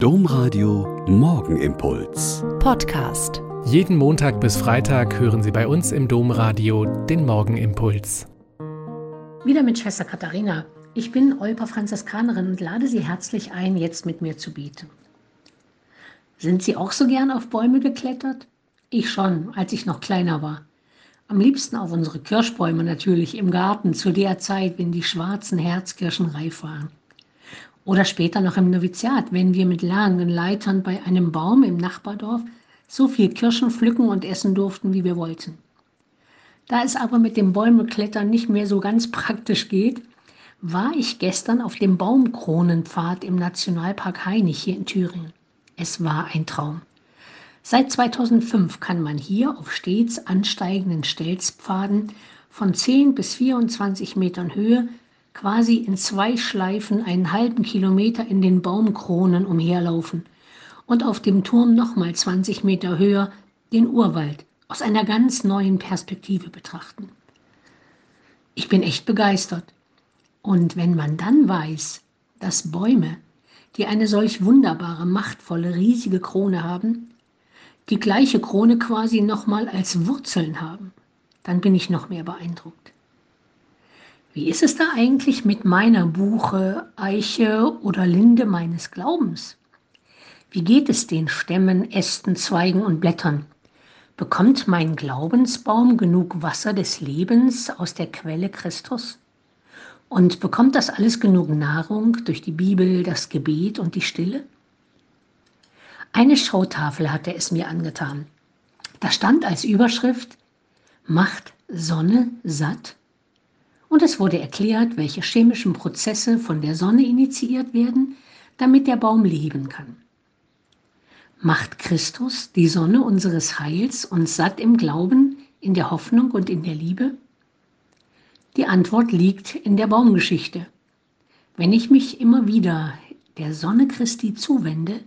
Domradio Morgenimpuls. Podcast. Jeden Montag bis Freitag hören Sie bei uns im Domradio den Morgenimpuls. Wieder mit Schwester Katharina. Ich bin Olpa Franziskanerin und lade Sie herzlich ein, jetzt mit mir zu beten. Sind Sie auch so gern auf Bäume geklettert? Ich schon, als ich noch kleiner war. Am liebsten auf unsere Kirschbäume natürlich im Garten zu der Zeit, wenn die schwarzen Herzkirschen reif waren. Oder später noch im Noviziat, wenn wir mit langen Leitern bei einem Baum im Nachbardorf so viel Kirschen pflücken und essen durften, wie wir wollten. Da es aber mit dem Bäumeklettern nicht mehr so ganz praktisch geht, war ich gestern auf dem Baumkronenpfad im Nationalpark Hainich hier in Thüringen. Es war ein Traum. Seit 2005 kann man hier auf stets ansteigenden Stelzpfaden von 10 bis 24 Metern Höhe quasi in zwei Schleifen einen halben Kilometer in den Baumkronen umherlaufen und auf dem Turm nochmal 20 Meter höher den Urwald aus einer ganz neuen Perspektive betrachten. Ich bin echt begeistert. Und wenn man dann weiß, dass Bäume, die eine solch wunderbare, machtvolle, riesige Krone haben, die gleiche Krone quasi nochmal als Wurzeln haben, dann bin ich noch mehr beeindruckt. Wie ist es da eigentlich mit meiner Buche, Eiche oder Linde meines Glaubens? Wie geht es den Stämmen, Ästen, Zweigen und Blättern? Bekommt mein Glaubensbaum genug Wasser des Lebens aus der Quelle Christus? Und bekommt das alles genug Nahrung durch die Bibel, das Gebet und die Stille? Eine Schautafel hatte es mir angetan. Da stand als Überschrift Macht Sonne satt? Und es wurde erklärt, welche chemischen Prozesse von der Sonne initiiert werden, damit der Baum leben kann. Macht Christus, die Sonne unseres Heils, uns satt im Glauben, in der Hoffnung und in der Liebe? Die Antwort liegt in der Baumgeschichte. Wenn ich mich immer wieder der Sonne Christi zuwende,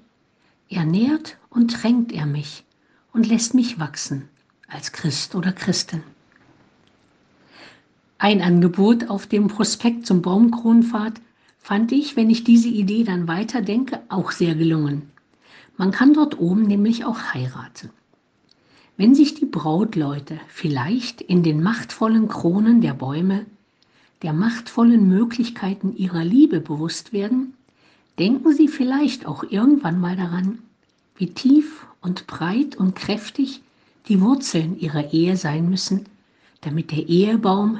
ernährt und tränkt er mich und lässt mich wachsen als Christ oder Christin. Ein Angebot auf dem Prospekt zum Baumkronenpfad fand ich, wenn ich diese Idee dann weiterdenke, auch sehr gelungen. Man kann dort oben nämlich auch heiraten. Wenn sich die Brautleute vielleicht in den machtvollen Kronen der Bäume, der machtvollen Möglichkeiten ihrer Liebe bewusst werden, denken sie vielleicht auch irgendwann mal daran, wie tief und breit und kräftig die Wurzeln ihrer Ehe sein müssen, damit der Ehebaum